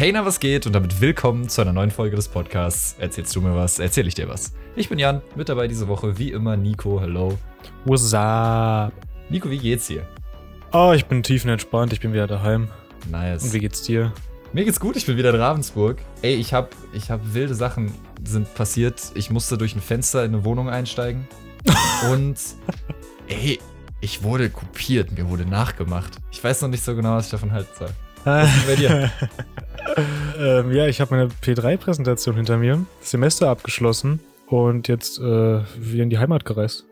Hey, na, was geht? Und damit willkommen zu einer neuen Folge des Podcasts. Erzählst du mir was, erzähl ich dir was. Ich bin Jan, mit dabei diese Woche, wie immer Nico. Hello. What's up? Nico, wie geht's dir? Oh, ich bin tiefenentspannt, ich bin wieder daheim. Nice. Und wie geht's dir? Mir geht's gut, ich bin wieder in Ravensburg. Ey, ich hab, ich hab wilde Sachen sind passiert. Ich musste durch ein Fenster in eine Wohnung einsteigen. Und, ey, ich wurde kopiert, mir wurde nachgemacht. Ich weiß noch nicht so genau, was ich davon halten soll. Was ist bei dir? ähm, ja, ich habe meine P3-Präsentation hinter mir, das Semester abgeschlossen und jetzt äh, wieder in die Heimat gereist.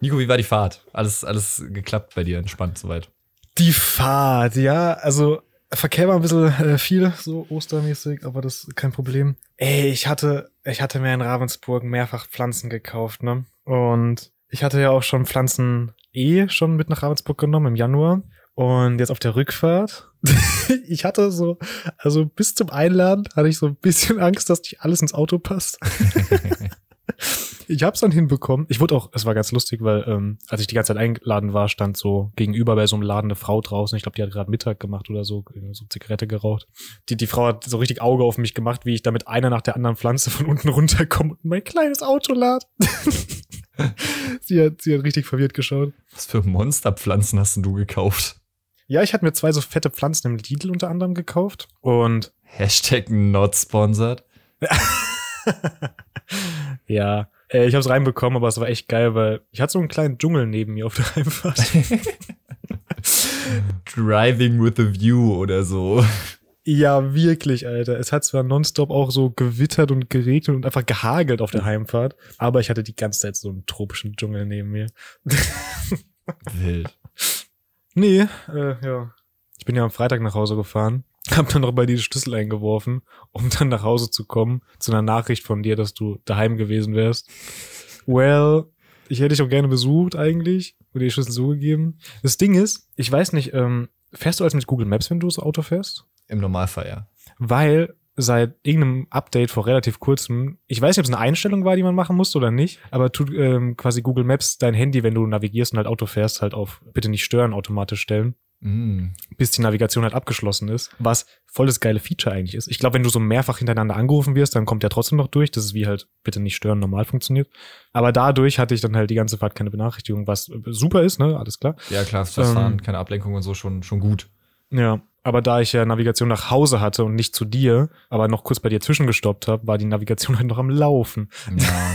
Nico, wie war die Fahrt? Alles, alles geklappt bei dir, entspannt soweit. Die Fahrt, ja, also Verkehr war ein bisschen äh, viel, so ostermäßig, aber das ist kein Problem. Ey, ich hatte, ich hatte mir in Ravensburg mehrfach Pflanzen gekauft, ne? Und ich hatte ja auch schon Pflanzen eh schon mit nach Ravensburg genommen im Januar. Und jetzt auf der Rückfahrt, ich hatte so, also bis zum Einladen hatte ich so ein bisschen Angst, dass nicht alles ins Auto passt. ich habe es dann hinbekommen. Ich wurde auch, es war ganz lustig, weil ähm, als ich die ganze Zeit eingeladen war, stand so gegenüber bei so einem Laden eine Frau draußen. Ich glaube, die hat gerade Mittag gemacht oder so, so Zigarette geraucht. Die, die Frau hat so richtig Auge auf mich gemacht, wie ich da mit einer nach der anderen Pflanze von unten runterkomme und mein kleines Auto lad. sie, hat, sie hat richtig verwirrt geschaut. Was für Monsterpflanzen hast denn du gekauft? Ja, ich hatte mir zwei so fette Pflanzen im Lidl unter anderem gekauft und Hashtag not sponsored. ja, äh, ich habe es reinbekommen, aber es war echt geil, weil ich hatte so einen kleinen Dschungel neben mir auf der Heimfahrt. Driving with a view oder so. Ja, wirklich, Alter. Es hat zwar nonstop auch so gewittert und geregnet und einfach gehagelt auf der Heimfahrt, aber ich hatte die ganze Zeit so einen tropischen Dschungel neben mir. Wild. Nee, äh, ja. Ich bin ja am Freitag nach Hause gefahren, hab dann noch bei dir die Schlüssel eingeworfen, um dann nach Hause zu kommen, zu einer Nachricht von dir, dass du daheim gewesen wärst. Well, ich hätte dich auch gerne besucht eigentlich und dir die Schlüssel zugegeben. Das Ding ist, ich weiß nicht, ähm, fährst du als mit Google Maps, wenn du das Auto fährst? Im Normalfall, ja. Weil seit irgendeinem Update vor relativ kurzem, ich weiß nicht, ob es eine Einstellung war, die man machen musste oder nicht, aber tut ähm, quasi Google Maps dein Handy, wenn du navigierst und halt Auto fährst, halt auf bitte nicht stören automatisch stellen, Mm. bis die Navigation halt abgeschlossen ist, was voll das geile Feature eigentlich ist. Ich glaube, wenn du so mehrfach hintereinander angerufen wirst, dann kommt der trotzdem noch durch. Das ist wie halt bitte nicht stören normal funktioniert. Aber dadurch hatte ich dann halt die ganze Fahrt keine Benachrichtigung, was super ist, ne? Alles klar. Ja, klar, Fahren, Ähm. keine Ablenkung und so, schon, schon gut. Ja, aber da ich ja Navigation nach Hause hatte und nicht zu dir, aber noch kurz bei dir zwischengestoppt habe, war die Navigation halt noch am Laufen. Ja.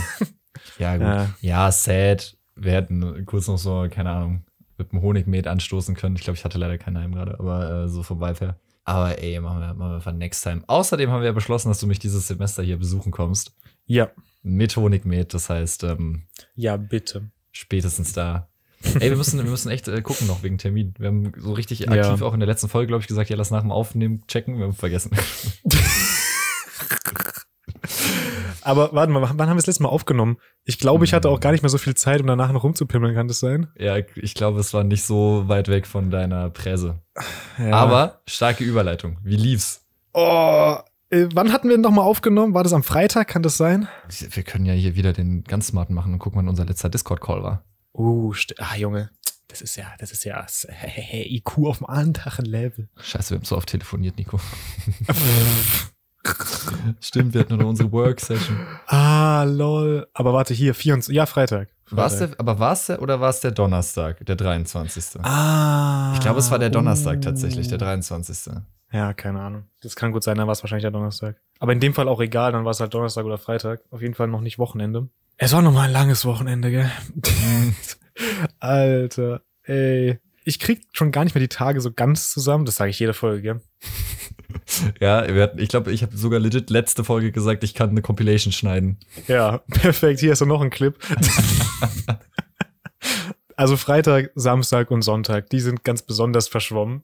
ja, gut. Ja. Ja, sad. Wir hätten kurz noch so, keine Ahnung, mit dem Honigmet anstoßen können. Ich glaube, ich hatte leider keinen Heim gerade, aber äh, so Vibe her. Aber ey, machen wir, machen wir für next time. Außerdem haben wir ja beschlossen, dass du mich dieses Semester hier besuchen kommst. Ja, Mit Honigmet. Das heißt, ähm, ja, bitte. spätestens da. Ey, wir müssen, wir müssen echt äh, gucken noch wegen Termin. Wir haben so richtig Ja. aktiv auch in der letzten Folge, glaube ich, gesagt, ja, lass nach dem Aufnehmen checken. Wir haben vergessen. Aber warte mal, wann haben wir das letzte Mal aufgenommen? Ich glaube, ich hatte auch gar nicht mehr so viel Zeit, um danach noch rumzupimmeln, kann das sein? ja, ich glaube, es war nicht so weit weg von deiner Präse. Ja. Aber starke Überleitung. Wie lief's? Oh, äh, wann hatten wir denn nochmal aufgenommen? War das am Freitag? Kann das sein? Wir können ja hier wieder den ganz smarten machen und gucken, wann unser letzter Discord-Call war. Uh, ah, Junge. Das ist ja, das ist ja das, IQ auf dem anderen Level. Scheiße, wir haben so oft telefoniert, Nico. Stimmt, wir hatten nur unsere Work-Session. ah, lol. Aber warte, hier, 24, ja, Freitag. War's Freitag. der, aber war es der oder war es der Donnerstag, der 23.? Ah. Ich glaube, es war der Donnerstag uh. tatsächlich, der 23. Ja, keine Ahnung. Das kann gut sein, dann war es wahrscheinlich der Donnerstag. Aber in dem Fall auch egal, dann war es halt Donnerstag oder Freitag. Auf jeden Fall noch nicht Wochenende. Es war noch mal ein langes Wochenende, gell? Alter, ey. Ich krieg schon gar nicht mehr die Tage so ganz zusammen. Das sage ich jede Folge, gell? Ja, hatten, ich glaube, ich habe sogar legit letzte Folge gesagt, ich kann eine Compilation schneiden. Ja, perfekt. Hier ist noch ein Clip. also Freitag, Samstag und Sonntag, die sind ganz besonders verschwommen.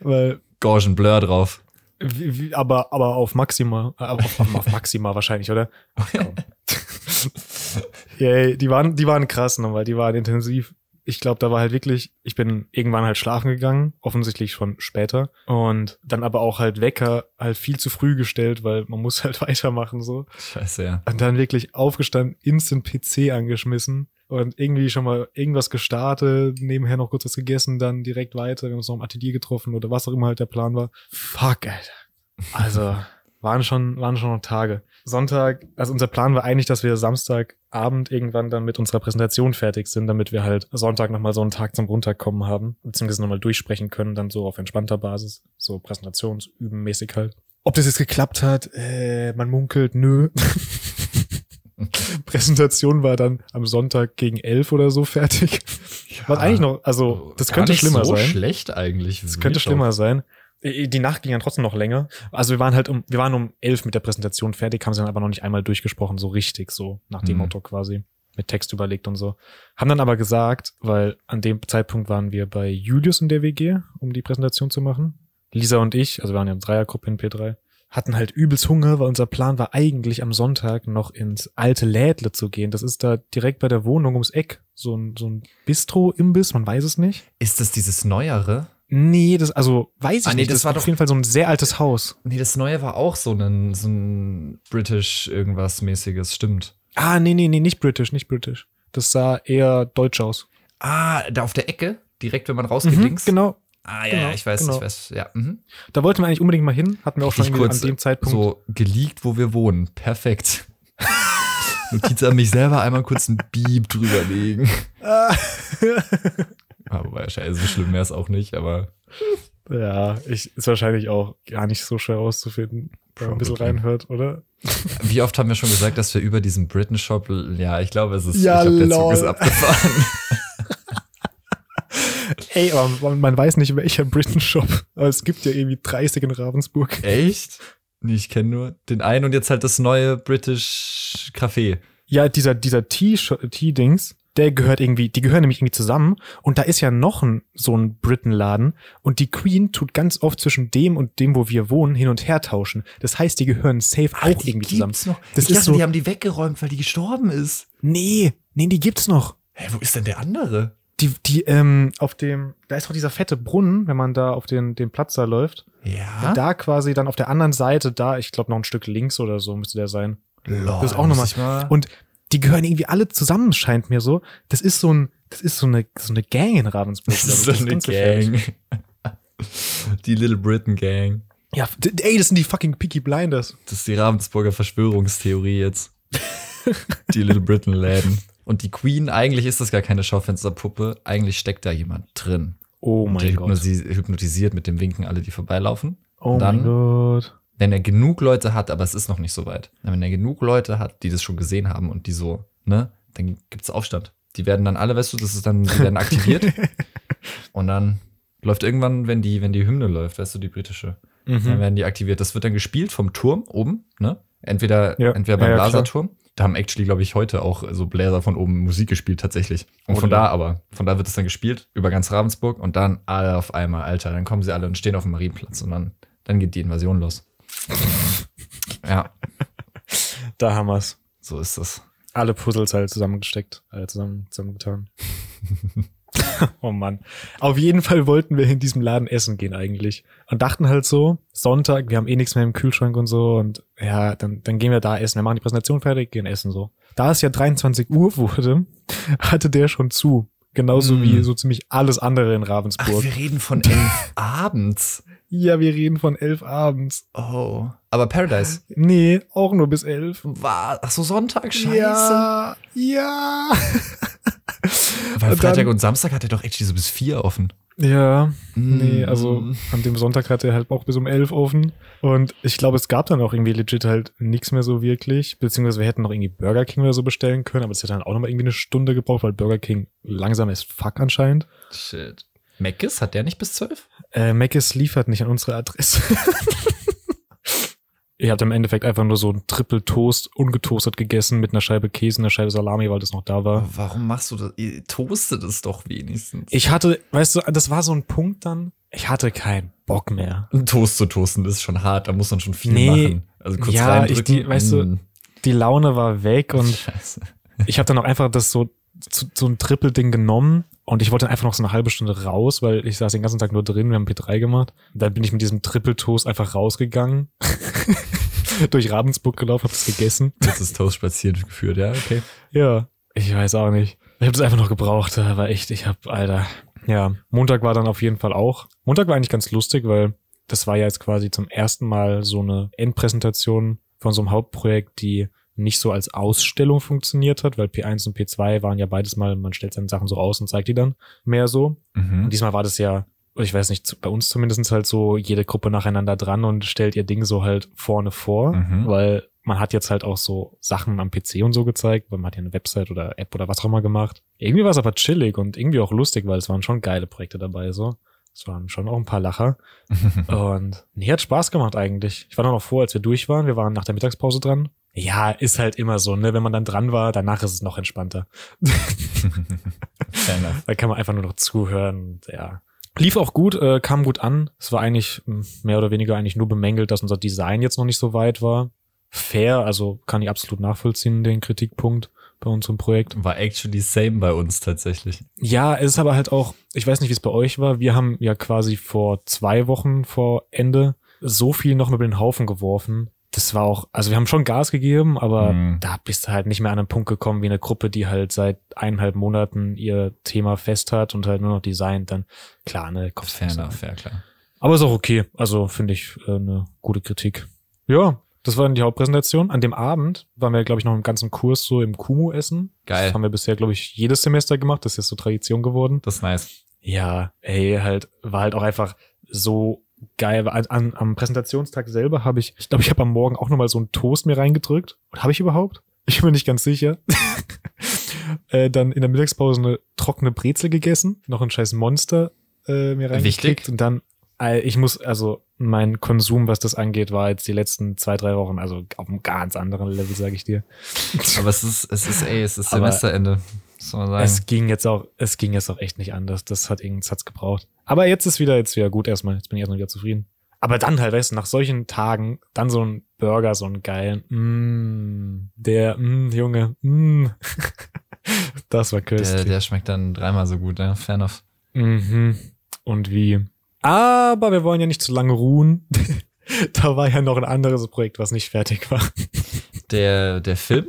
Weil, Gaussian Blur drauf. Wie, wie, aber, aber auf Maxima, äh, auf, auf, auf Maxima wahrscheinlich, oder? Komm. Yay, die waren, die waren krass nochmal, die waren intensiv. Ich glaube, da war halt wirklich, ich bin irgendwann halt schlafen gegangen, offensichtlich schon später. Und dann aber auch halt Wecker halt viel zu früh gestellt, weil man muss halt weitermachen so. Scheiße, ja. Und dann wirklich aufgestanden, instant PC angeschmissen, und irgendwie schon mal irgendwas gestartet, nebenher noch kurz was gegessen, dann direkt weiter, wir haben uns noch im Atelier getroffen oder was auch immer halt der Plan war. Fuck, Alter. Also, waren schon, waren schon noch Tage. Sonntag, also unser Plan war eigentlich, dass wir Samstagabend irgendwann dann mit unserer Präsentation fertig sind, damit wir halt Sonntag nochmal so einen Tag zum Runterkommen haben, beziehungsweise nochmal durchsprechen können, dann so auf entspannter Basis, so Präsentationsübenmäßig halt. Ob das jetzt geklappt hat, äh, man munkelt, nö. Präsentation war dann am Sonntag gegen elf oder so fertig. Was eigentlich noch, also das Gar könnte nicht schlimmer so sein. schlecht eigentlich. Das könnte schlimmer sein. Äh, Die Nacht ging dann trotzdem noch länger. Also wir waren halt um, wir waren um elf mit der Präsentation fertig, haben sie dann aber noch nicht einmal durchgesprochen, so richtig, so nach dem Mhm. Motto quasi. Mit Text überlegt und so. Haben dann aber gesagt, weil an dem Zeitpunkt waren wir bei Julius in der WG, um die Präsentation zu machen. Lisa und ich, also wir waren ja eine Dreiergruppe in P3, hatten halt übelst Hunger, weil unser Plan war eigentlich am Sonntag noch ins alte Lädle zu gehen. Das ist da direkt bei der Wohnung ums Eck. So ein, so ein Bistro-Imbiss, man weiß es nicht. Ist das dieses Neuere? Nee, das, also weiß ich Ah, nee, nicht. das Das, war war auf doch- jeden Fall so ein sehr altes Haus. Nee, das Neue war auch so ein, so ein British irgendwas mäßiges, stimmt. Ah, nee, nee, nee, nicht British, nicht British. Das sah eher deutsch aus. Ah, da auf der Ecke, direkt wenn man rausgeht Mhm, links. genau. Ah, ja, genau, ich weiß, genau. ich weiß, ja. Mhm. Da wollten wir eigentlich unbedingt mal hin. Hatten wir auch schon kurz, an dem Zeitpunkt. So geleakt, wo wir wohnen. Perfekt. Notiz an mich selber einmal kurz ein Beep drüberlegen. Wobei, scheiße, so schlimm wäre es auch nicht, aber ja, ich, ist wahrscheinlich auch gar nicht so schwer rauszufinden, wenn man ein bisschen reinhört, oder? wie oft haben wir schon gesagt, dass wir über diesen Britain Shop, ja, ich glaube, es ist, Ja, ich glaube, der Zug ist abgefahren. Ey, aber man, weiß nicht, welcher Britain Shop. Aber es gibt ja irgendwie 30 in Ravensburg. Echt? Nee, ich kenne nur den einen und jetzt halt das neue British Café. Ja, dieser, dieser Tea- Tea-Dings, der gehört irgendwie, die gehören nämlich irgendwie zusammen. Und da ist ja noch ein, so ein Britain-Laden. Und die Queen tut ganz oft zwischen dem und dem, wo wir wohnen, hin und her tauschen. Das heißt, die gehören safe auch die irgendwie zusammen. noch. Das ich ist dachte, so- die haben die weggeräumt, weil die gestorben ist. Nee, nee, die gibt's noch. Hä, wo ist denn der andere? Die, die, ähm, auf dem, da ist doch dieser fette Brunnen, wenn man da auf den, den Platz da läuft. Ja. Da quasi dann auf der anderen Seite, da, ich glaube noch ein Stück links oder so müsste der sein. Lol, Das ist auch nochmal- mal. Und die gehören irgendwie alle zusammen, scheint mir so. Das ist so ein, das ist so eine, so eine Gang in Ravensburg. das ist so eine ganz gefährlich. Gang. Die Little Britain Gang. Ja, ey, das sind die fucking Peaky Blinders. Das ist die Ravensburger Verschwörungstheorie jetzt. die Little Britain Läden. Und die Queen, eigentlich ist das gar keine Schaufensterpuppe. Eigentlich steckt da jemand drin. Oh Und der mein Gott. hypnosi- hypnotisiert mit dem Winken alle, die vorbeilaufen. Oh dann- mein Gott. Wenn er genug Leute hat, aber es ist noch nicht so weit. Wenn er genug Leute hat, die das schon gesehen haben und die so, ne, dann gibt's Aufstand. Die werden dann alle, weißt du, das ist dann, die werden aktiviert. und dann läuft irgendwann, wenn die, wenn die Hymne läuft, weißt du, die britische, dann Mhm. werden die aktiviert. Das wird dann gespielt vom Turm oben, ne? Entweder, Ja. entweder beim Ja, ja. Blaserturm. Da haben actually, glaube ich, heute auch so Bläser von oben Musik gespielt, tatsächlich. Und Oh, von da aber, von da wird es dann gespielt, über ganz Ravensburg und dann alle auf einmal, Alter. Dann kommen sie alle und stehen auf dem Marienplatz und dann, dann geht die Invasion los. ja, Da haben wir's. so ist das. Alle Puzzles halt zusammengesteckt, alle zusammen, zusammengetan. oh Mann. Auf jeden Fall wollten wir in diesem Laden essen gehen eigentlich. Und dachten halt so, Sonntag, wir haben eh nichts mehr im Kühlschrank und so. Und ja, dann, dann gehen wir da essen. Wir machen die Präsentation fertig, gehen essen so. Da es ja 23 Uhr wurde, hatte der schon zu. Genauso Mm. wie so ziemlich alles andere in Ach, Ravensburg. wir reden von elf abends. ja, wir reden von elf abends. Oh. Aber Paradise. Nee, auch nur bis elf. War, ach so, Sonntag, scheiße. Ja, ja. Weil Und Freitag dann- und Samstag hat er doch actually so bis vier offen. Ja, nee, Mm. also an dem Sonntag hatte er halt auch bis um elf offen. Und ich glaube, es gab dann auch irgendwie legit halt nichts mehr so wirklich. Beziehungsweise wir hätten noch irgendwie Burger King oder so bestellen können, aber das hätte dann auch nochmal irgendwie eine Stunde gebraucht, weil Burger King langsam ist fuck anscheinend. Shit. Meckes, hat der nicht bis zwölf? Äh, Mc's liefert nicht an unsere Adresse. Ihr habt im Endeffekt einfach nur so ein Triple Toast ungetoastet gegessen mit einer Scheibe Käse, einer Scheibe Salami, weil das noch da war. Warum machst du das? Ihr toastet es doch wenigstens. Ich hatte, weißt du, das war so ein Punkt dann, ich hatte keinen Bock mehr. Ein Toast zu toasten, das ist schon hart, da muss man schon viel Nee. machen. Also kurz Ja, reindrücken. ich die- weißt du, Mm. Die Laune war weg und Scheiße. ich habe dann auch einfach das so, so, so ein Triple-Ding genommen und ich wollte dann einfach noch so eine halbe Stunde raus, weil ich saß den ganzen Tag nur drin, wir haben P3 gemacht. Dann bin ich mit diesem Triple-Toast einfach rausgegangen, durch Ravensburg gelaufen, hab das gegessen. Jetzt ist Toast spazieren geführt, ja, okay. Ja, ich weiß auch nicht. Ich habe das einfach noch gebraucht, aber echt, ich habe, Alter. Ja, Montag war dann auf jeden Fall auch. Montag war eigentlich ganz lustig, weil das war ja jetzt quasi zum ersten Mal so eine Endpräsentation von so einem Hauptprojekt, die nicht so als Ausstellung funktioniert hat, weil P1 und P2 waren ja beides mal, man stellt seine Sachen so aus und zeigt die dann mehr so. Mhm. Und diesmal war das ja, ich weiß nicht, bei uns zumindest halt so, jede Gruppe nacheinander dran und stellt ihr Ding so halt vorne vor, Mhm. weil man hat jetzt halt auch so Sachen am PC und so gezeigt, weil man hat ja eine Website oder App oder was auch immer gemacht. Irgendwie war es aber chillig und irgendwie auch lustig, weil es waren schon geile Projekte dabei, so. Es waren schon auch ein paar Lacher. Und nee, hat Spaß gemacht eigentlich. Ich war dann noch vor, als wir durch waren. Wir waren nach der Mittagspause dran. Ja, ist halt immer so, ne? Wenn man dann dran war, danach ist es noch entspannter. Da kann man einfach nur noch zuhören. Ja. Lief auch gut, äh, kam gut an. Es war eigentlich mh, mehr oder weniger eigentlich nur bemängelt, dass unser Design jetzt noch nicht so weit war. Fair, also kann ich absolut nachvollziehen, den Kritikpunkt bei unserem Projekt. War actually same bei uns tatsächlich. Ja, es ist aber halt auch, ich weiß nicht, wie es bei euch war. Wir haben ja quasi vor zwei Wochen vor Ende so viel noch über den Haufen geworfen. Das war auch, also wir haben schon Gas gegeben, aber Mhm. da bist du halt nicht mehr an einen Punkt gekommen wie eine Gruppe, die halt seit eineinhalb Monaten ihr Thema fest hat und halt nur noch designt. Dann klar, ne, kommst Fair an. fair, klar. Aber ist auch okay. Also finde ich äh, eine gute Kritik. Ja, das war dann die Hauptpräsentation. An dem Abend waren wir, glaube ich, noch im ganzen Kurs so im Kumu essen. Geil. Das haben wir bisher, glaube ich, jedes Semester gemacht. Das ist jetzt so Tradition geworden. Das ist nice. Ja, ey, halt, war halt auch einfach so geil. An, an, am Präsentationstag selber habe ich, ich glaube, ich habe am Morgen auch nochmal so einen Toast mir reingedrückt. Und habe ich überhaupt? Ich bin nicht ganz sicher. äh, dann in der Mittagspause eine trockene Brezel gegessen, noch ein scheiß Monster äh, mir reingekickt Wichtig. und dann, äh, ich muss, also mein Konsum, was das angeht, war jetzt die letzten zwei, drei Wochen, also auf einem ganz anderen Level, sage ich dir. Aber es ist, es ist, ey, es ist Semesterende. Es ging jetzt auch, es ging jetzt auch echt nicht anders. Das hat irgendwas hat's gebraucht. Aber jetzt ist wieder, jetzt wieder gut erstmal. Jetzt bin ich erstmal wieder zufrieden. Aber dann halt, weißt du, nach solchen Tagen, dann so ein Burger, so einen geilen, mm, der, mm, Junge, mm. das war der, köstlich. der schmeckt dann dreimal so gut, ja. Fair enough. Mhm. Und wie. Aber wir wollen ja nicht zu lange ruhen. da war ja noch ein anderes Projekt, was nicht fertig war. Der, der Film?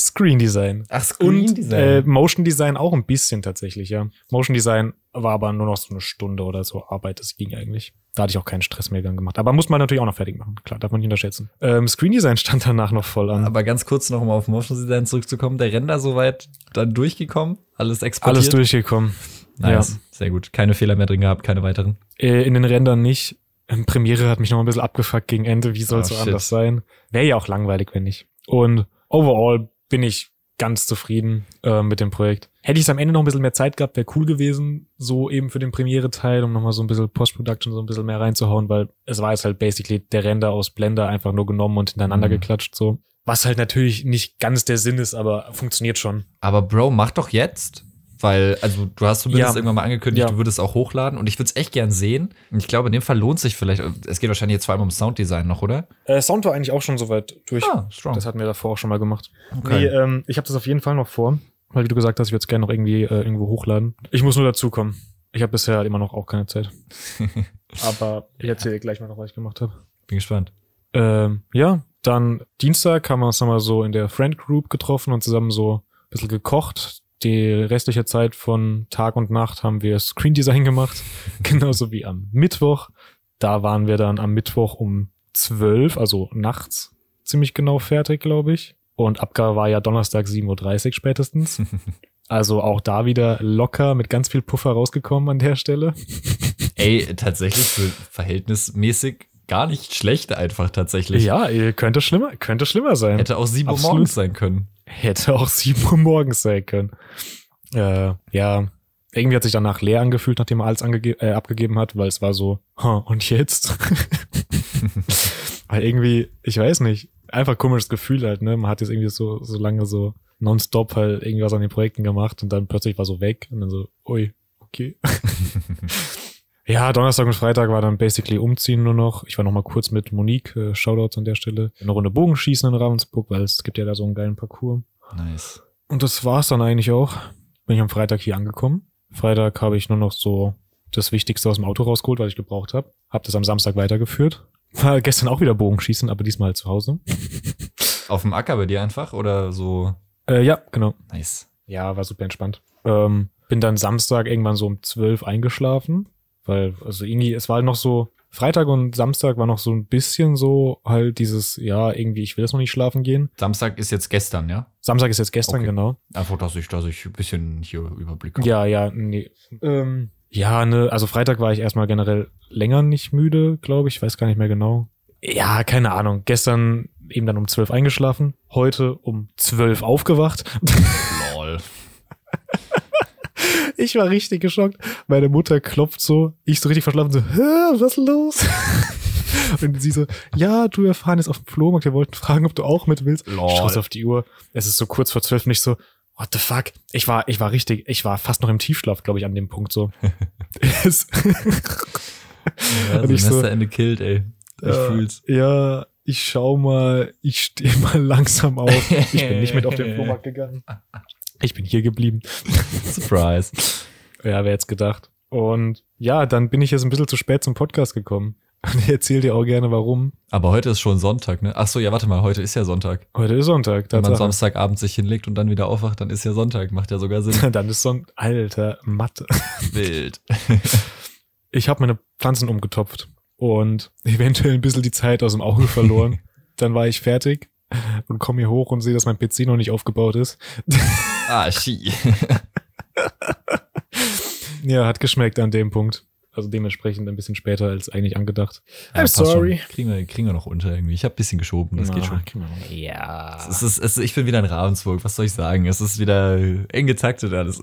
Screen Design. Ach, Und äh, Motion Design auch ein bisschen tatsächlich, ja. Motion Design war aber nur noch so eine Stunde oder so Arbeit, das ging eigentlich. Da hatte ich auch keinen Stress mehr gemacht. Aber muss man natürlich auch noch fertig machen. Klar, darf man nicht unterschätzen. Ähm, Screen Design stand danach noch voll an. Aber ganz kurz noch, um auf Motion Design zurückzukommen. Der Render soweit dann durchgekommen? Alles exportiert? Alles durchgekommen. Nice. Sehr gut. Keine Fehler mehr drin gehabt, keine weiteren. Äh, in den Rändern nicht. Ähm, Premiere hat mich noch ein bisschen abgefuckt gegen Ende. Wie soll es Oh, so shit. anders sein? Wäre ja auch langweilig, wenn nicht. Und overall bin ich ganz zufrieden äh, mit dem Projekt. Hätte ich es am Ende noch ein bisschen mehr Zeit gehabt, wäre cool gewesen, so eben für den Premiere-Teil, um nochmal so ein bisschen Post-Production so ein bisschen mehr reinzuhauen, weil es war jetzt halt basically der Render aus Blender einfach nur genommen und hintereinander Mhm. geklatscht, so. Was halt natürlich nicht ganz der Sinn ist, aber funktioniert schon. Aber Bro, mach doch jetzt. Weil, also du hast zumindest Ja. irgendwann mal angekündigt, Ja. du würdest auch hochladen und ich würde es echt gern sehen. Und ich glaube, in dem Fall lohnt sich vielleicht, es geht wahrscheinlich jetzt vor allem um Sounddesign noch, oder? Äh, Sound war eigentlich auch schon soweit durch. Ah, strong. Das hatten wir davor auch schon mal gemacht. Okay. Nee, ähm, ich habe das auf jeden Fall noch vor, weil wie du gesagt hast, ich würde es gerne noch irgendwie äh, irgendwo hochladen. Ich muss nur dazukommen. Ich habe bisher halt immer noch auch keine Zeit. Aber ich erzähle dir gleich mal noch, was ich gemacht habe. Bin gespannt. Ähm, ja, dann Dienstag haben wir uns nochmal so in der Friend Group getroffen und zusammen so ein bisschen gekocht. Die restliche Zeit von Tag und Nacht haben wir Screen Design gemacht. Genauso wie am Mittwoch. Da waren wir dann am Mittwoch um 12, also nachts, ziemlich genau fertig, glaube ich. Und Abgabe war ja Donnerstag 7.30 Uhr spätestens. Also auch da wieder locker mit ganz viel Puffer rausgekommen an der Stelle. Ey, tatsächlich für verhältnismäßig gar nicht schlecht einfach tatsächlich. Ja, könnte schlimmer, könnte schlimmer sein. Hätte auch 7 Uhr morgens sein können. Hätte auch 7 Uhr morgens sein können. Äh, ja, irgendwie hat sich danach leer angefühlt, nachdem er alles äh, abgegeben hat, weil es war so, huh, und jetzt? weil irgendwie, ich weiß nicht, einfach komisches Gefühl halt, ne? Man hat jetzt irgendwie so, so lange so nonstop halt irgendwas an den Projekten gemacht und dann plötzlich war so weg und dann so, ui, okay. Ja, Donnerstag und Freitag war dann basically umziehen nur noch. Ich war noch mal kurz mit Monique, äh, Shoutouts an der Stelle, eine Runde Bogenschießen in Ravensburg, weil es gibt ja da so einen geilen Parcours. Nice. Und das war's dann eigentlich auch. Bin ich am Freitag hier angekommen. Freitag habe ich nur noch so das Wichtigste aus dem Auto rausgeholt, was ich gebraucht habe. Hab das am Samstag weitergeführt. War gestern auch wieder Bogenschießen, aber diesmal halt zu Hause. Auf dem Acker bei dir einfach oder so? Äh, ja, genau. Nice. Ja, war super entspannt. Ähm, bin dann Samstag irgendwann so um zwölf eingeschlafen, weil, also irgendwie, es war halt noch so, Freitag und Samstag war noch so ein bisschen so halt dieses, ja, irgendwie, ich will jetzt noch nicht schlafen gehen. Samstag ist jetzt gestern, ja? Samstag ist jetzt gestern, Okay. genau. Einfach, dass ich, dass ich ein bisschen hier Überblick habe. Ja, ja, nee. Ähm, ja, ne, also Freitag war ich erstmal generell länger nicht müde, glaube ich. Ich weiß gar nicht mehr genau. Ja, keine Ahnung. Gestern eben dann um zwölf eingeschlafen, heute um zwölf aufgewacht. Lol. Ich war richtig geschockt. Meine Mutter klopft so, ich so richtig verschlafen, so, Hä, was ist los? Und sie so, ja, du, wir fahren jetzt auf den Flohmarkt, wir wollten fragen, ob du auch mit willst. Lol. Ich auf die Uhr, es ist so kurz vor zwölf und ich so, what the fuck? Ich war, ich war richtig, ich war fast noch im Tiefschlaf, glaube ich, an dem Punkt so. Ja, Und ich so- Semesterende killt, ey. Ich Ja. fühl's. ja, ich schau mal, ich stehe mal langsam auf. Ich bin nicht mit auf den Flohmarkt gegangen. Ich bin hier geblieben. Surprise. Ja, wer jetzt gedacht. Und ja, dann bin ich jetzt ein bisschen zu spät zum Podcast gekommen. Und ich erzähle dir auch gerne, warum. Aber heute ist schon Sonntag, ne? Ach so, ja, warte mal, heute ist ja Sonntag. Heute ist Sonntag. Wenn man. Samstagabend sich hinlegt und dann wieder aufwacht, dann ist ja Sonntag. Macht ja sogar Sinn. Dann ist Sonntag. Alter, Mathe. Wild. Ich habe meine Pflanzen umgetopft und eventuell ein bisschen die Zeit aus dem Auge verloren. dann war ich fertig und komme hier hoch und sehe, dass mein PC noch nicht aufgebaut ist. ah, Ski. Ja, hat geschmeckt an dem Punkt. Also dementsprechend ein bisschen später als eigentlich angedacht. Ja, I'm passt sorry. Kriegen wir, kriegen wir noch unter irgendwie. Ich habe ein bisschen geschoben, das geht schon. Ja. Es ist, es ist, ich bin wieder in Ravensburg, was soll ich sagen? Es ist wieder eng getaktet alles.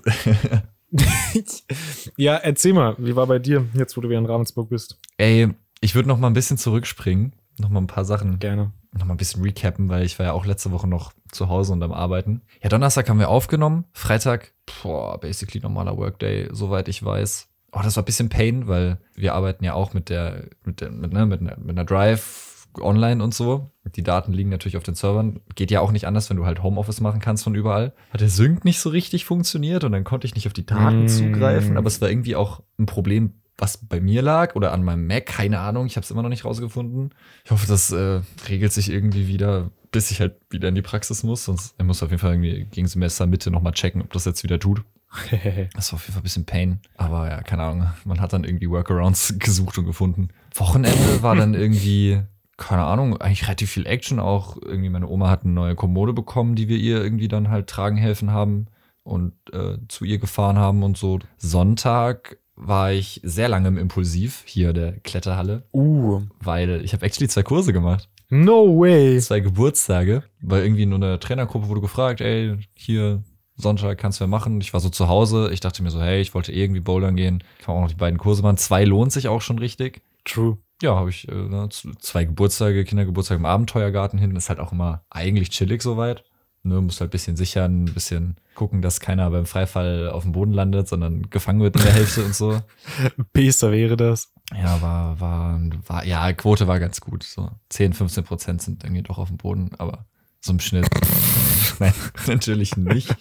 ja, erzähl mal, wie war bei dir, jetzt wo du wieder in Ravensburg bist? Ey, ich würde noch mal ein bisschen zurückspringen. Noch mal ein paar Sachen Gerne. Noch mal ein bisschen recappen, weil ich war ja auch letzte Woche noch zu Hause und am Arbeiten. Ja, Donnerstag haben wir aufgenommen. Freitag, boah, basically normaler Workday, soweit ich weiß. Oh, das war ein bisschen Pain, weil wir arbeiten ja auch mit der, mit der, mit, ne, mit, einer, mit einer Drive online und so. Die Daten liegen natürlich auf den Servern. Geht ja auch nicht anders, wenn du halt Homeoffice machen kannst von überall. Hat der Sync nicht so richtig funktioniert und dann konnte ich nicht auf die Daten Mm. zugreifen. Aber es war irgendwie auch ein Problem, was bei mir lag oder an meinem Mac. Keine Ahnung, ich habe es immer noch nicht rausgefunden. Ich hoffe, das äh, regelt sich irgendwie wieder, bis ich halt wieder in die Praxis muss. Sonst ich muss auf jeden Fall irgendwie gegen Semester Mitte nochmal checken, ob das jetzt wieder tut. Das war auf jeden Fall ein bisschen Pain. Aber ja, keine Ahnung. Man hat dann irgendwie Workarounds gesucht und gefunden. Wochenende war dann irgendwie, keine Ahnung, eigentlich relativ viel Action. Auch irgendwie meine Oma hat eine neue Kommode bekommen, die wir ihr irgendwie dann halt tragen helfen haben und äh, zu ihr gefahren haben und so. Sonntag war ich sehr lange im Impulsiv, hier der Kletterhalle, uh, weil ich habe actually zwei Kurse gemacht no way. zwei Geburtstage, weil irgendwie nur eine Trainergruppe wurde gefragt, ey, hier Sonntag kannst du ja machen. Ich war so zu Hause, ich dachte mir so, hey, ich wollte irgendwie bouldern gehen, kann auch noch die beiden Kurse machen. Zwei lohnt sich auch schon richtig. True. Ja, habe ich äh, ne, zwei Geburtstage, Kindergeburtstag im Abenteuergarten hin. Ist halt auch immer eigentlich chillig soweit. Ne, musst halt ein bisschen sichern, ein bisschen gucken, dass keiner beim Freifall auf dem Boden landet, sondern gefangen wird in der Hälfte und so. Bester wäre das. Ja, war, war, war, ja, Quote war ganz gut. So 10, 15 Prozent sind irgendwie doch auf dem Boden, aber so im Schnitt. Nein, natürlich nicht.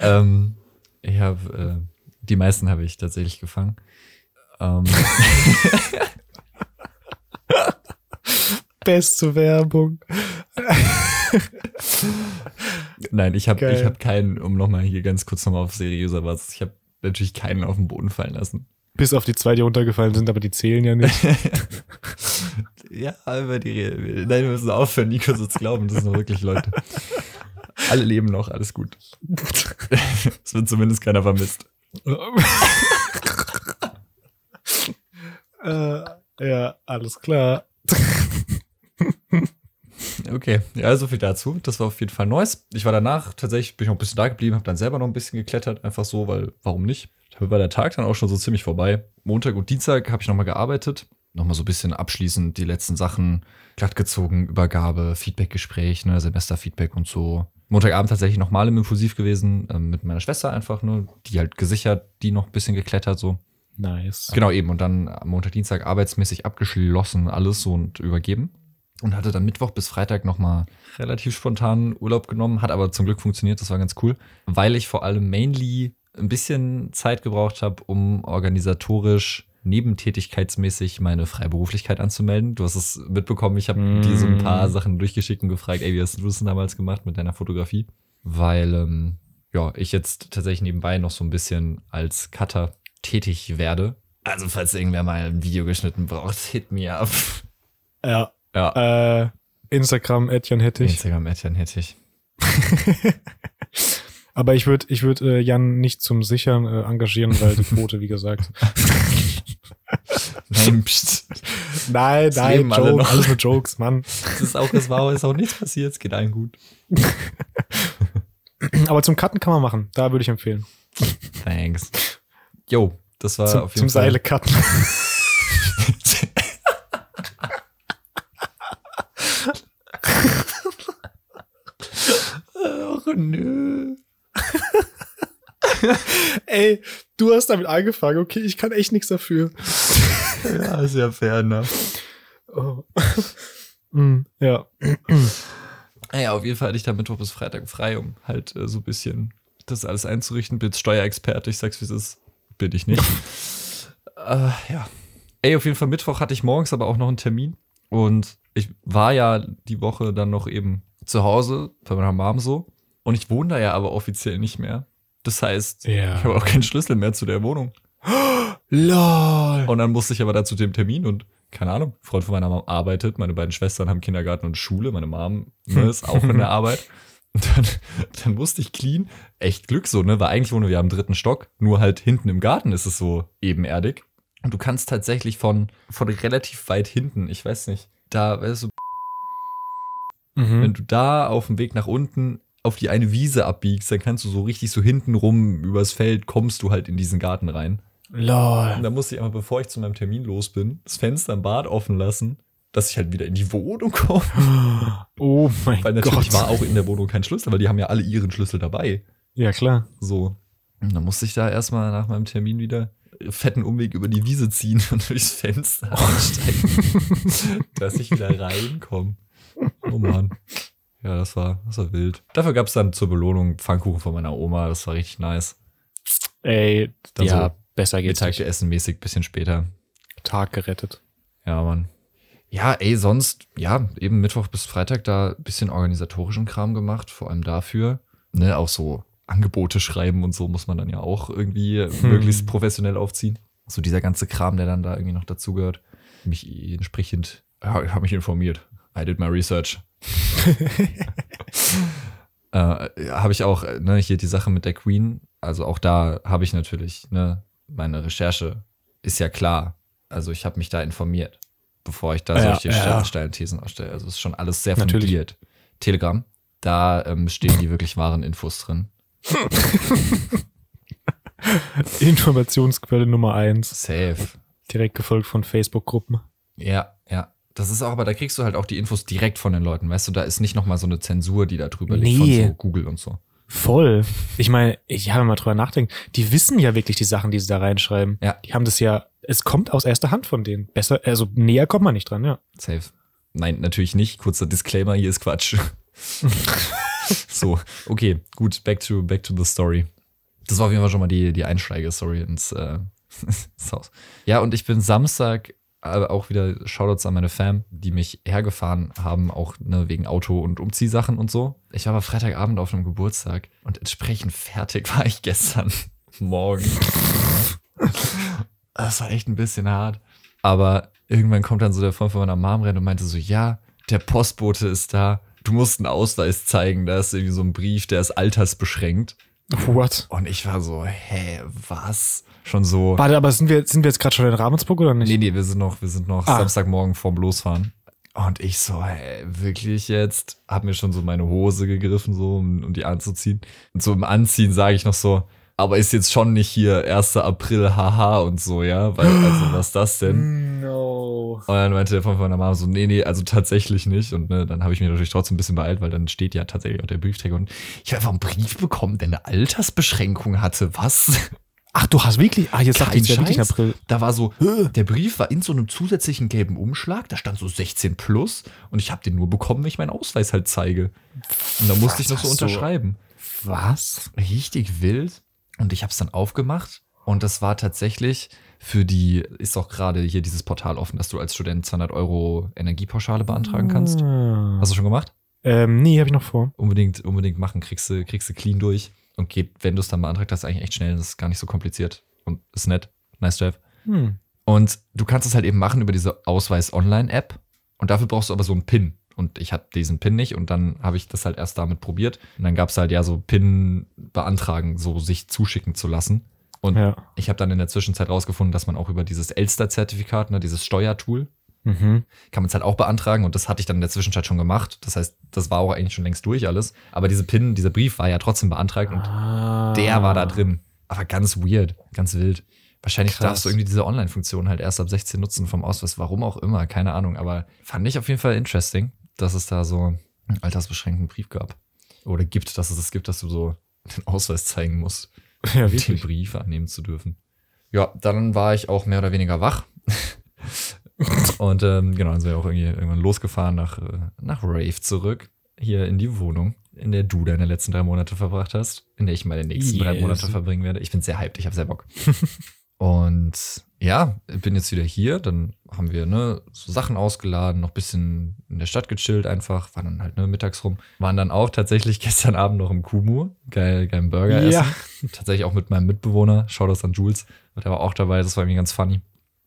ähm, ich habe, äh, die meisten habe ich tatsächlich gefangen. Ähm, Beste Werbung. nein, ich habe hab keinen, um nochmal hier ganz kurz nochmal auf seriöser was, ich habe natürlich keinen auf den Boden fallen lassen. Bis auf die zwei, die runtergefallen sind, aber die zählen ja nicht. Ja, aber die, nein, wir müssen aufhören, Nico soll glauben, das sind wirklich Leute. Alle leben noch, alles gut. Es wird zumindest keiner vermisst. äh, ja, alles klar. Okay, ja, so viel dazu. Das war auf jeden Fall Neues. Ich war danach tatsächlich, bin ich noch ein bisschen da geblieben, habe dann selber noch ein bisschen geklettert, einfach so, weil, warum nicht? Damit war der Tag dann auch schon so ziemlich vorbei. Montag und Dienstag habe ich nochmal gearbeitet. Nochmal so ein bisschen abschließend die letzten Sachen glattgezogen, Übergabe, Feedbackgespräch, ne, Semesterfeedback und so. Montagabend tatsächlich nochmal im Impulsiv gewesen, ähm, mit meiner Schwester einfach, ne, die halt gesichert, die noch ein bisschen geklettert, so. Nice. Genau, eben. Und dann am Montag, Dienstag arbeitsmäßig abgeschlossen, alles so und übergeben. Und hatte dann Mittwoch bis Freitag nochmal relativ spontan Urlaub genommen. Hat aber zum Glück funktioniert, das war ganz cool. Weil ich vor allem mainly ein bisschen Zeit gebraucht habe, um organisatorisch nebentätigkeitsmäßig meine Freiberuflichkeit anzumelden. Du hast es mitbekommen, ich habe Mm. dir so ein paar Sachen durchgeschickt und gefragt, ey, wie hast du das denn damals gemacht mit deiner Fotografie? Weil ähm, ja, ich jetzt tatsächlich nebenbei noch so ein bisschen als Cutter tätig werde. Also, falls irgendwer mal ein Video geschnitten braucht, hit me up. Ja. Ja. Äh, Instagram, Etienne hätte ich. Instagram Etienne hätte ich. Aber ich würde ich würd, äh, Jan nicht zum Sichern äh, engagieren, weil die Quote, wie gesagt. Nein, pst. Nein, Das nein, alle Joke, noch. alles nur Jokes, Mann. Es ist auch, es war, ist auch nichts passiert, es geht allen gut. Aber zum Cutten kann man machen. Da würde ich empfehlen. Thanks. Jo, das war Zum, auf jeden zum Fall. Seile cutten. Nö. Ey, du hast damit angefangen. Okay, ich kann echt nichts dafür. Ja, ist ja fair, ne? Oh. Mm, ja. Naja, auf jeden Fall hatte ich da Mittwoch bis Freitag frei, um halt äh, so ein bisschen das alles einzurichten. Bin Steuerexperte, ich sag's wie es ist. Bin ich nicht. äh, ja. Ey, auf jeden Fall Mittwoch hatte ich morgens aber auch noch einen Termin. Und ich war ja die Woche dann noch eben zu Hause bei meiner Mom so. Und ich wohne da ja aber offiziell nicht mehr. Das heißt, Ja. ich habe auch keinen Schlüssel mehr zu der Wohnung. LOL. Und dann musste ich aber da zu dem Termin und keine Ahnung, ein Freund von meiner Mom arbeitet, meine beiden Schwestern haben Kindergarten und Schule, meine Mom ne, ist auch in der Arbeit. Und dann, dann musste ich clean, echt Glück so, ne, weil eigentlich wohnen wir am dritten Stock, nur halt hinten im Garten ist es so ebenerdig. Und du kannst tatsächlich von, von relativ weit hinten, ich weiß nicht, da, weißt du, wenn Mhm. du da auf dem Weg nach unten auf die eine Wiese abbiegst, dann kannst du so richtig so hinten rum übers Feld kommst du halt in diesen Garten rein. Und LOL. dann musste ich aber, bevor ich zu meinem Termin los bin, das Fenster im Bad offen lassen, dass ich halt wieder in die Wohnung komme. Oh mein Weil natürlich Gott. war auch in der Wohnung kein Schlüssel, weil die haben ja alle ihren Schlüssel dabei. Ja, klar. So. Und dann musste ich da erstmal nach meinem Termin wieder fetten Umweg über die Wiese ziehen und durchs Fenster einsteigen, dass ich wieder reinkomme. Oh Mann. Ja, das war, das war wild. Dafür gab es dann zur Belohnung Pfannkuchen von meiner Oma. Das war richtig nice. Ey, Dann ja, so besser geht's Mittag nicht. essen mäßig, bisschen später. Tag gerettet. Ja, Mann. Ja, ey, sonst, ja, eben Mittwoch bis Freitag da ein bisschen organisatorischen Kram gemacht, vor allem dafür. Ne, auch so Angebote schreiben und so muss man dann ja auch irgendwie möglichst professionell aufziehen. So dieser ganze Kram, der dann da irgendwie noch dazugehört. Mich entsprechend, ja, ich habe mich informiert. I did my research. äh, habe ich auch, ne, hier die Sache mit der Queen. Also auch da habe ich natürlich, ne, meine Recherche ist ja klar. Also ich habe mich da informiert, bevor ich da Ja, solche ja. ste- steilen Thesen aufstelle. Also es ist schon alles sehr Natürlich. fundiert. Telegram, da ähm, stehen die wirklich wahren Infos drin. Informationsquelle Nummer eins. Safe. Direkt gefolgt von Facebook-Gruppen. Ja, ja. Das ist auch, aber da kriegst du halt auch die Infos direkt von den Leuten. Weißt du, da ist nicht nochmal so eine Zensur, die da drüber liegt Nee. von so Google und so. Voll. Ich meine, ich habe mal drüber nachdenken. Die wissen ja wirklich die Sachen, die sie da reinschreiben. Ja. Die haben das ja, es kommt aus erster Hand von denen. Besser, also näher kommt man nicht dran, ja. Safe. Nein, natürlich nicht. Kurzer Disclaimer, hier ist Quatsch. so, okay, gut, back to, back to the story. Das war auf jeden Fall schon mal die, die Einsteiger-Story ins, äh, ins Haus. Ja, und ich bin Samstag äh, auch wieder Shoutouts an meine Fam, die mich hergefahren haben, auch ne, wegen Auto- und Umziehsachen und so. Ich war aber Freitagabend auf einem Geburtstag und entsprechend fertig war ich gestern Morgen. Das war echt ein bisschen hart. Aber irgendwann kommt dann so der Freund von meiner Mom rein und meinte so, ja, der Postbote ist da. Du musst einen Ausweis zeigen. Da ist irgendwie so ein Brief, der ist altersbeschränkt. What? Und ich war so, hä, was? Schon so. Warte, aber sind wir, sind wir jetzt gerade schon in Ravensburg oder nicht? Nee, nee, wir sind noch, wir sind noch Ah. Samstagmorgen vorm Losfahren. Und ich so, hä, wirklich jetzt? Hab mir schon so meine Hose gegriffen, so, um, um die anzuziehen. Und so im Anziehen sage ich noch so, aber ist jetzt schon nicht hier 1. April, haha und so, ja? Weil, also, was ist das denn? No. Und dann meinte der von meiner Mama so, nee, nee, also tatsächlich nicht. Und ne, dann habe ich mich natürlich trotzdem ein bisschen beeilt, weil dann steht ja tatsächlich auch der Briefträger. Und ich habe einfach einen Brief bekommen, der eine Altersbeschränkung hatte. Was? Ach, du hast wirklich, ah, jetzt sagt ja wirklich. April. Da war so, der Brief war in so einem zusätzlichen gelben Umschlag, da stand so 16 plus und ich habe den nur bekommen, wenn ich meinen Ausweis halt zeige. Und da musste Was ich noch so unterschreiben. Was? Richtig wild. Und ich habe es dann aufgemacht und das war tatsächlich für die, ist auch gerade hier dieses Portal offen, dass du als Student 200 Euro Energiepauschale beantragen kannst. Ah. Hast du schon gemacht? Ähm, nee, habe ich noch vor. Unbedingt, unbedingt machen, kriegst du, kriegst du clean durch. und geht, wenn du es dann beantragt hast, eigentlich echt schnell. Das ist gar nicht so kompliziert und ist nett. Nice to have. Hm. Und du kannst es halt eben machen über diese Ausweis-Online-App. Und dafür brauchst du aber so einen PIN. Und ich hatte diesen PIN nicht und dann habe ich das halt erst damit probiert. Und dann gab es halt ja so PIN beantragen, so sich zuschicken zu lassen. Und Ja. ich habe dann in der Zwischenzeit rausgefunden, dass man auch über dieses Elster-Zertifikat, ne, dieses Steuertool, Mhm. kann man es halt auch beantragen und das hatte ich dann in der Zwischenzeit schon gemacht. Das heißt, das war auch eigentlich schon längst durch alles. Aber diese PIN, dieser Brief war ja trotzdem beantragt und Ah. der war da drin. Aber ganz weird, ganz wild. Wahrscheinlich Krass. darfst du irgendwie diese Online-Funktion halt erst ab 16 nutzen vom Ausweis, warum auch immer, keine Ahnung. Aber fand ich auf jeden Fall interesting, dass es da so einen altersbeschränkten Brief gab. Oder gibt, dass es es gibt, dass du so den Ausweis zeigen musst, Ja, um den. Brief annehmen zu dürfen. Ja, dann war ich auch mehr oder weniger wach. Und ähm, genau, dann sind wir auch irgendwie irgendwann losgefahren nach, äh, nach Rave zurück. Hier in die Wohnung, in der du deine letzten drei Monate verbracht hast, in der ich meine nächsten drei Yes. Monate verbringen werde. Ich bin sehr hyped, ich habe sehr Bock. Und ja, bin jetzt wieder hier. Dann haben wir ne, so Sachen ausgeladen, noch ein bisschen in der Stadt gechillt einfach, waren dann halt ne, mittags rum. Waren dann auch tatsächlich gestern Abend noch im Kumu, geil, geilen Burger Ja. essen. Tatsächlich auch mit meinem Mitbewohner, Shoutouts an Jules, der war auch dabei, das war irgendwie ganz funny.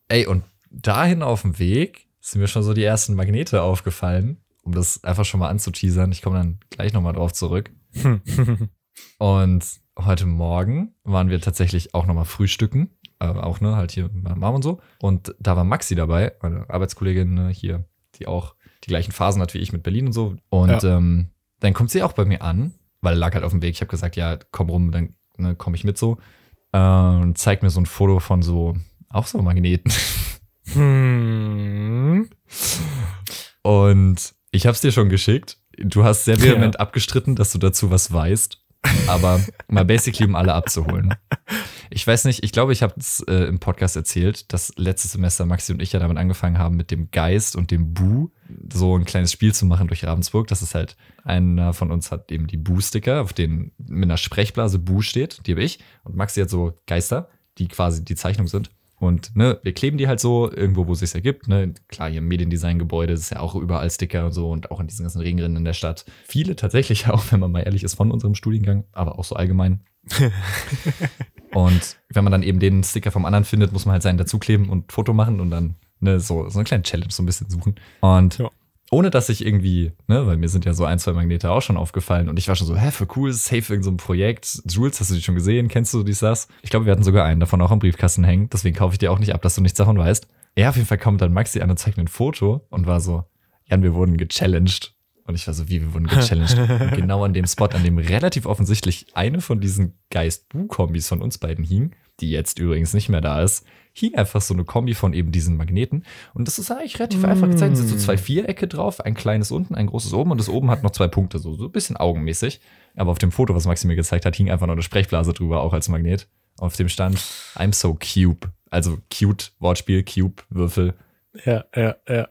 Ey, und dahin auf dem Weg sind mir schon so die ersten Magnete aufgefallen, um das einfach schon mal anzuteasern. Ich komme dann gleich nochmal drauf zurück. Und heute Morgen waren wir tatsächlich auch nochmal frühstücken. Äh, auch, ne, halt hier mit meiner Mom und so. Und da war Maxi dabei, meine Arbeitskollegin ne, hier, die auch die gleichen Phasen hat wie ich mit Berlin und so. Und ähm, dann kommt sie auch bei mir an, weil lag halt auf dem Weg. Ich habe gesagt, ja, komm rum, dann ne, komme ich mit so. Äh, und zeigt mir so ein Foto von so, auch so Magneten. hm. Und ich habe es dir schon geschickt. Du hast sehr vehement abgestritten, dass du dazu was weißt. Aber mal basically, um alle abzuholen. Ich weiß nicht, ich glaube, ich habe es äh, im Podcast erzählt, dass letztes Semester Maxi und ich ja damit angefangen haben, mit dem Geist und dem Bu so ein kleines Spiel zu machen durch Ravensburg. Das ist halt, einer von uns hat eben die Bu-Sticker, auf denen mit einer Sprechblase Bu steht, die habe ich. Und Maxi hat so Geister, die quasi die Zeichnung sind. Und ne, wir kleben die halt so irgendwo, wo es sich ergibt. Ne? Klar, hier im Mediendesign-Gebäude ist ja auch überall Sticker und so und auch in diesen ganzen Regenrinnen in der Stadt. Viele tatsächlich auch, wenn man mal ehrlich ist, von unserem Studiengang, aber auch so allgemein. und wenn man dann eben den Sticker vom anderen findet, muss man halt seinen dazukleben und Foto machen und dann ne, so, so eine kleine Challenge so ein bisschen suchen. Und Ja. Ohne dass ich irgendwie, ne, weil mir sind ja so ein, zwei Magnete auch schon aufgefallen und ich war schon so, hä, für cool, safe irgend so ein Projekt. Jules, hast du die schon gesehen? Kennst du dies, das? Ich glaube, wir hatten sogar einen davon auch am Briefkasten hängen, deswegen kaufe ich dir auch nicht ab, dass du nichts davon weißt. Ja, auf jeden Fall kommt dann Maxi an und zeigt mir ein Foto und war so, Jan, wir wurden gechallenged. Und ich war so, wie, wir wurden gechallenged. und genau an dem Spot, an dem relativ offensichtlich eine von diesen Geist-Bu-Kombis von uns beiden hing, die jetzt übrigens nicht mehr da ist, hing einfach so eine Kombi von eben diesen Magneten. Und das ist eigentlich relativ einfach gezeichnet. Es sind so zwei Vierecke drauf, ein kleines unten, ein großes oben und das oben hat noch zwei Punkte, so, so ein bisschen augenmäßig. Aber auf dem Foto, was Maxi mir gezeigt hat, hing einfach noch eine Sprechblase drüber, auch als Magnet. Auf dem stand, I'm so cube. Also cute, Wortspiel, Cube, Würfel. Ja, ja, ja.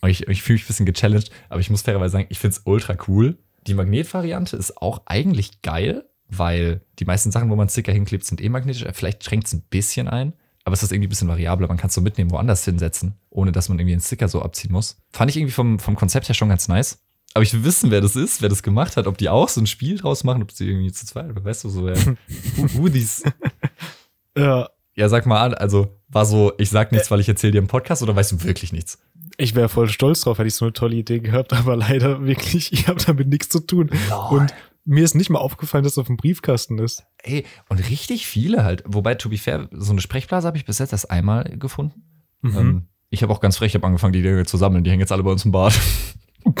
Und ich, ich fühle mich ein bisschen gechallenged, aber ich muss fairerweise sagen, ich finde es ultra cool. Die Magnetvariante ist auch eigentlich geil, weil die meisten Sachen, wo man Sticker hinklebt, sind eh magnetisch. Vielleicht schränkt es ein bisschen ein, aber es ist irgendwie ein bisschen variabler. Man kann es so mitnehmen, woanders hinsetzen, ohne dass man irgendwie einen Sticker so abziehen muss. Fand ich irgendwie vom, vom Konzept her schon ganz nice. Aber ich will wissen, wer das ist, wer das gemacht hat, ob die auch so ein Spiel draus machen, ob sie irgendwie zu zweit, oder weißt du, so, who these, Ja, ja, sag mal an, also war so, ich sag nichts, weil ich erzähle dir im Podcast oder weißt du wirklich nichts? ich wäre voll stolz drauf, hätte ich so eine tolle Idee gehabt, aber leider wirklich, ich habe damit nichts zu tun. Und mir ist nicht mal aufgefallen, dass es auf dem Briefkasten ist. Ey, und richtig viele halt. Wobei, to be fair, so eine Sprechblase habe ich bis jetzt erst einmal gefunden. Mhm. Ähm, ich habe auch ganz frech, ich habe angefangen, die Dinge zu sammeln. Die hängen jetzt alle bei uns im Bad.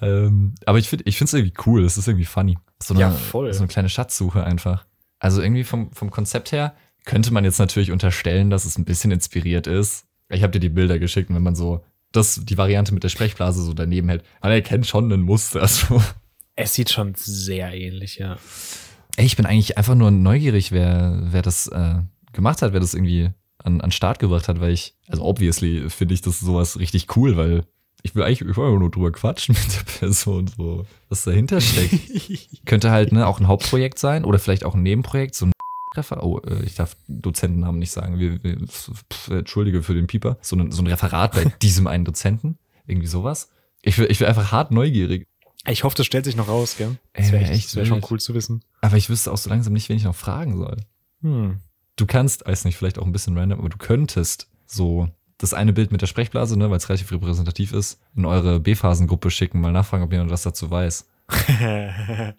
ähm, aber ich finde es irgendwie cool. Das ist irgendwie funny. So eine, Ja, voll. So eine kleine Schatzsuche einfach. Also irgendwie vom, vom Konzept her könnte man jetzt natürlich unterstellen, dass es ein bisschen inspiriert ist. Ich habe dir die Bilder geschickt und wenn man so das, die Variante mit der Sprechblase so daneben hält, man erkennt schon ein Muster. So. Es sieht schon sehr ähnlich, ja. Ey, ich bin eigentlich einfach nur neugierig, wer, wer das äh, gemacht hat, wer das irgendwie an, an Start gebracht hat, weil ich, also obviously finde ich das sowas richtig cool, weil ich will eigentlich ich will nur drüber quatschen mit der Person, so, was dahinter steckt. Könnte halt ne, auch ein Hauptprojekt sein oder vielleicht auch ein Nebenprojekt, so ein Refer oh, äh, ich darf Dozentennamen nicht sagen, wir, wir, pf, entschuldige für den Pieper, so ein, so ein Referat bei diesem einen Dozenten, irgendwie sowas. Ich will, ich will einfach hart neugierig. Ich hoffe, das stellt sich noch raus, gell? Das wäre wär echt, wär schon cool zu wissen. Aber ich wüsste auch so langsam nicht, wen ich noch fragen soll. Hm. Du kannst, weiß nicht, vielleicht auch ein bisschen random, aber du könntest so das eine Bild mit der Sprechblase, ne, weil es relativ repräsentativ ist, in eure B-Phasengruppe schicken, mal nachfragen, ob jemand was dazu weiß.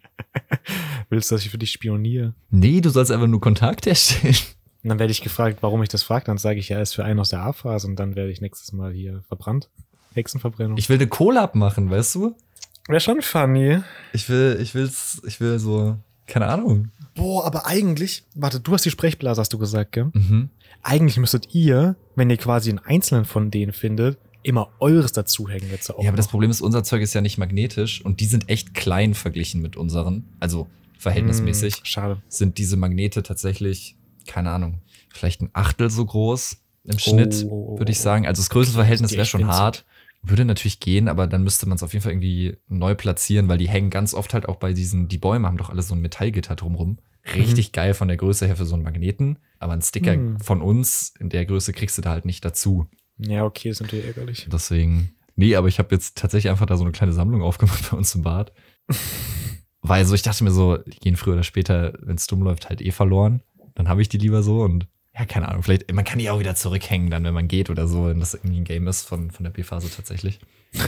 Willst du, dass ich für dich spioniere? Nee, du sollst einfach nur Kontakt herstellen. Und dann werde ich gefragt, warum ich das frage. Dann sage ich, ja, ist für einen aus der A-Phase und dann werde ich nächstes Mal hier verbrannt. Hexenverbrennung. Ich will eine Collab machen, weißt du? Wäre schon funny. Ich will, ich will's, ich will so, keine Ahnung. Boah, aber eigentlich, warte, du hast die Sprechblase, hast du gesagt, gell? Mhm. Eigentlich müsstet ihr, wenn ihr quasi einen einzelnen von denen findet, immer eures dazuhängen jetzt auch. Ja, aber das. Problem ist, unser Zeug ist ja nicht magnetisch und die sind echt klein verglichen mit unseren. Also verhältnismäßig Hm, schade. sind diese Magnete tatsächlich, keine Ahnung, vielleicht ein Achtel so groß im Schnitt, Oh, oh, würde ich oh. sagen. Also das Größenverhältnis wäre schon hart. Würde natürlich gehen, aber dann müsste man es auf jeden Fall irgendwie neu platzieren, weil die hängen ganz oft halt auch bei diesen, die Bäume haben doch alle so ein Metallgitter drumrum. Richtig geil von der Größe her für so einen Magneten, aber ein Sticker Mhm. von uns in der Größe kriegst du da halt nicht dazu. Ja, okay, ist natürlich ärgerlich. Deswegen, nee, aber ich habe jetzt tatsächlich einfach da so eine kleine Sammlung aufgemacht bei uns im Bad. Weil so, ich dachte mir so, die gehen früher oder später, wenn es dumm läuft, halt eh verloren. Dann habe ich die lieber so und ja, keine Ahnung, vielleicht, man kann die auch wieder zurückhängen, dann, wenn man geht oder so, wenn das irgendwie ein Game ist von, von der B-Phase tatsächlich.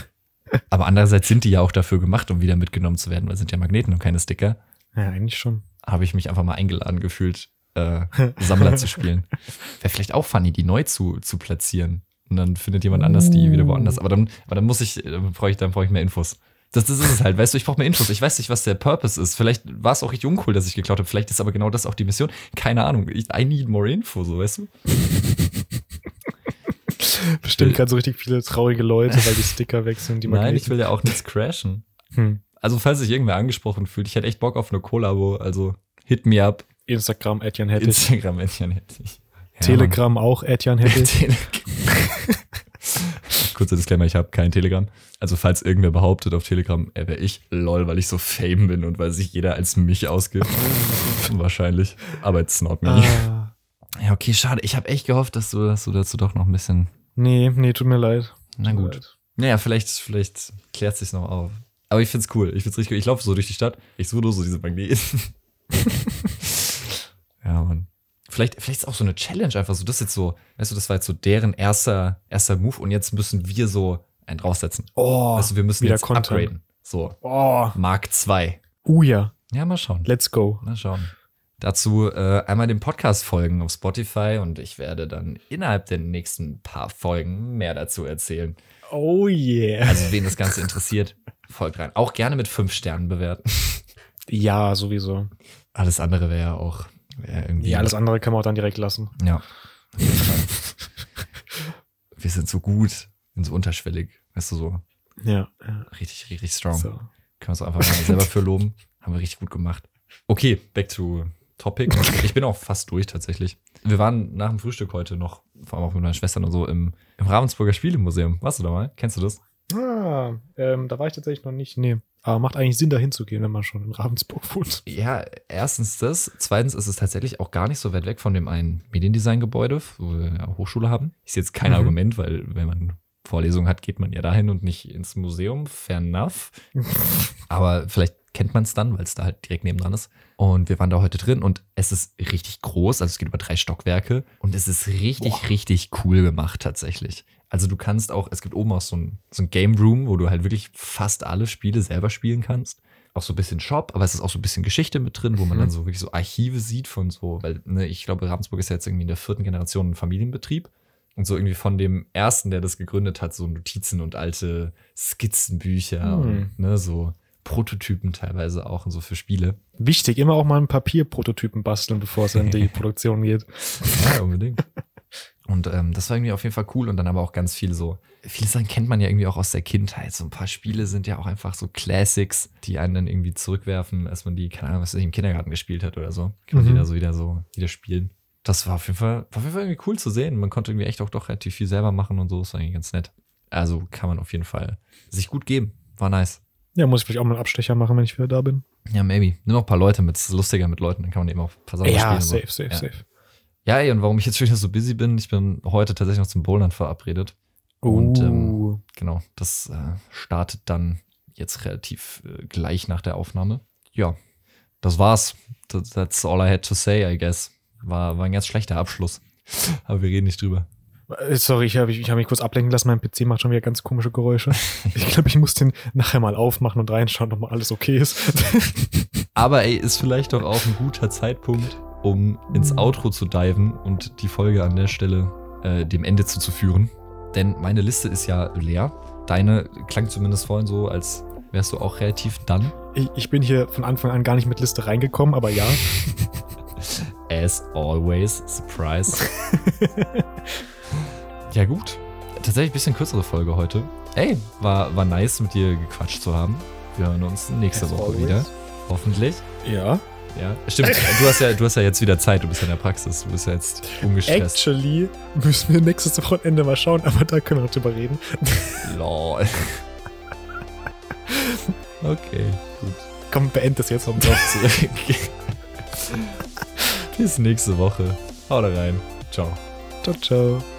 Aber andererseits sind die ja auch dafür gemacht, um wieder mitgenommen zu werden, weil es sind ja Magneten und keine Sticker. Ja, eigentlich schon. Habe ich mich einfach mal eingeladen gefühlt, äh, Sammler zu spielen. Wäre vielleicht auch funny, die neu zu, zu platzieren. Und dann findet jemand anders die wieder woanders. Aber dann, aber dann muss ich, dann brauche ich, dann brauche ich mehr Infos. Das, das ist es halt, weißt du, ich brauche mehr Infos. Ich weiß nicht, was der Purpose ist. Vielleicht war es auch richtig uncool, dass ich geklaut habe. Vielleicht ist aber genau das auch die Mission. Keine Ahnung. Ich, I need more info, so, weißt du? Bestimmt gerade so richtig viele traurige Leute, weil die Sticker wechseln, die Nein, Magneten. ich will ja auch nichts crashen. Hm. Also, falls sich irgendwer angesprochen fühlt, ich hätte echt Bock auf eine Kollabo. Also, hit me up. Instagram, Etienne hätte ich. Instagram-Mädchen hätte ich. Ja, Telegram auch, Etienne hätte ich. Telegram. Kurzer Disclaimer, ich habe kein Telegram. Also falls irgendwer behauptet auf Telegram, er wäre ich, lol, weil ich so fame bin und weil sich jeder als mich ausgibt. Wahrscheinlich. Aber it's not me. Ah, Ja, okay, schade. Ich habe echt gehofft, dass du, dass du dazu doch noch ein bisschen. nee, nee, tut mir leid. Na gut. leid. Naja, vielleicht, vielleicht klärt sich's noch auf. Aber ich find's cool. Ich find's richtig cool. Ich laufe so durch die Stadt. Ich suche nur so diese Magneten. ja, Mann. Vielleicht, vielleicht ist auch so eine Challenge einfach so. Das ist jetzt so, weißt du, das war jetzt so deren erster, erster Move und jetzt müssen wir so einen draufsetzen. Oh, also wir müssen jetzt Content. upgraden. So, Oh, Mark 2. uh ja, Ja, mal schauen. let's go. Mal schauen. Dazu äh, einmal dem Podcast folgen auf Spotify und ich werde dann innerhalb der nächsten paar Folgen mehr dazu erzählen. Oh yeah. Also, wen das Ganze interessiert, folgt rein. Auch gerne mit fünf Sternen bewerten. Ja, sowieso. Alles andere wäre ja auch irgendwie. Ja, alles andere kann man auch dann direkt lassen. Ja. Wir sind so gut, sind so unterschwellig. Weißt du, so Ja, ja. richtig, richtig strong. So. Können wir uns auch einfach mal selber für loben. Haben wir richtig gut gemacht. Okay, back to Topic. Ich bin auch fast durch tatsächlich. Wir waren nach dem Frühstück heute noch, vor allem auch mit meinen Schwestern und so, im, im Ravensburger Spielemuseum. Warst du da mal? Kennst du das? Ah, ähm, da war ich tatsächlich noch nicht. Nee. Aber macht eigentlich Sinn, da hinzugehen, wenn man schon in Ravensburg wohnt. Ja, erstens das. Zweitens ist es tatsächlich auch gar nicht so weit weg von dem einen Mediendesign-Gebäude, wo wir ja Hochschule haben. Ist jetzt kein Mhm. Argument, weil wenn man Vorlesungen hat, geht man ja dahin und nicht ins Museum. Fair enough. Aber vielleicht kennt man es dann, weil es da halt direkt nebendran ist. Und wir waren da heute drin und es ist richtig groß, also es geht über drei Stockwerke und es ist richtig, Boah. richtig cool gemacht tatsächlich. Also du kannst auch, es gibt oben auch so ein, so ein Game Room, wo du halt wirklich fast alle Spiele selber spielen kannst. Auch so ein bisschen Shop, aber es ist auch so ein bisschen Geschichte mit drin, wo man Mhm. dann so wirklich so Archive sieht von so, weil ne, ich glaube, Ravensburg ist ja jetzt irgendwie in der vierten Generation ein Familienbetrieb. Und so irgendwie von dem ersten, der das gegründet hat, so Notizen und alte Skizzenbücher Hm. und ne, so Prototypen teilweise auch und so für Spiele. Wichtig, immer auch mal einen Papierprototypen basteln, bevor es in die Produktion geht. Ja, unbedingt. Und ähm, das war irgendwie auf jeden Fall cool. Und dann aber auch ganz viel so. Viele Sachen kennt man ja irgendwie auch aus der Kindheit. So ein paar Spiele sind ja auch einfach so Classics, die einen dann irgendwie zurückwerfen, als man die, keine Ahnung, was ich, im Kindergarten gespielt hat oder so. Kann man Mhm. die da so wieder so wieder spielen. Das war auf jeden Fall, war auf jeden Fall irgendwie cool zu sehen. Man konnte irgendwie echt auch doch relativ viel selber machen und so. Das war irgendwie ganz nett. Also kann man auf jeden Fall sich gut geben. War nice. Ja, muss ich vielleicht auch mal einen Abstecher machen, wenn ich wieder da bin. Ja, maybe. Nimm noch ein paar Leute mit. Es ist lustiger mit Leuten. Dann kann man eben auch ein paar Sachen spielen. ja, und so. safe, safe, Ja. safe. Ja, ey, und warum ich jetzt schon wieder so busy bin, ich bin heute tatsächlich noch zum Bouldern verabredet. Und, uh, Genau, das äh, startet dann jetzt relativ äh, gleich nach der Aufnahme. Ja, das war's. That's all I had to say, I guess. War, war ein ganz schlechter Abschluss. Aber wir reden nicht drüber. Äh, Sorry, ich habe hab mich kurz ablenken lassen. Mein PC macht schon wieder ganz komische Geräusche. Ich glaube, ich muss den nachher mal aufmachen und reinschauen, ob mal alles okay ist. Aber ey, ist vielleicht doch auch ein guter Zeitpunkt, um ins Mhm. Outro zu diven und die Folge an der Stelle äh, dem Ende zuzuführen. Denn meine Liste ist ja leer. Deine klang zumindest vorhin so, als wärst du auch relativ done. Ich, ich bin hier von Anfang an gar nicht mit Liste reingekommen, aber ja. As always, surprise. ja, gut. Tatsächlich ein bisschen kürzere Folge heute. Ey, war, war nice, mit dir gequatscht zu haben. Wir hören uns nächste As Woche always. wieder. Hoffentlich. Ja. Ja. Stimmt, du hast ja, du hast ja jetzt wieder Zeit, du bist ja in der Praxis, du bist ja jetzt ungestresst. Actually müssen wir nächstes Wochenende mal schauen, aber da können wir noch drüber reden. Lol. Okay, gut. Komm, beend das jetzt. Kommt drauf zurück. Bis nächste Woche. Haut rein. Ciao. Ciao, ciao.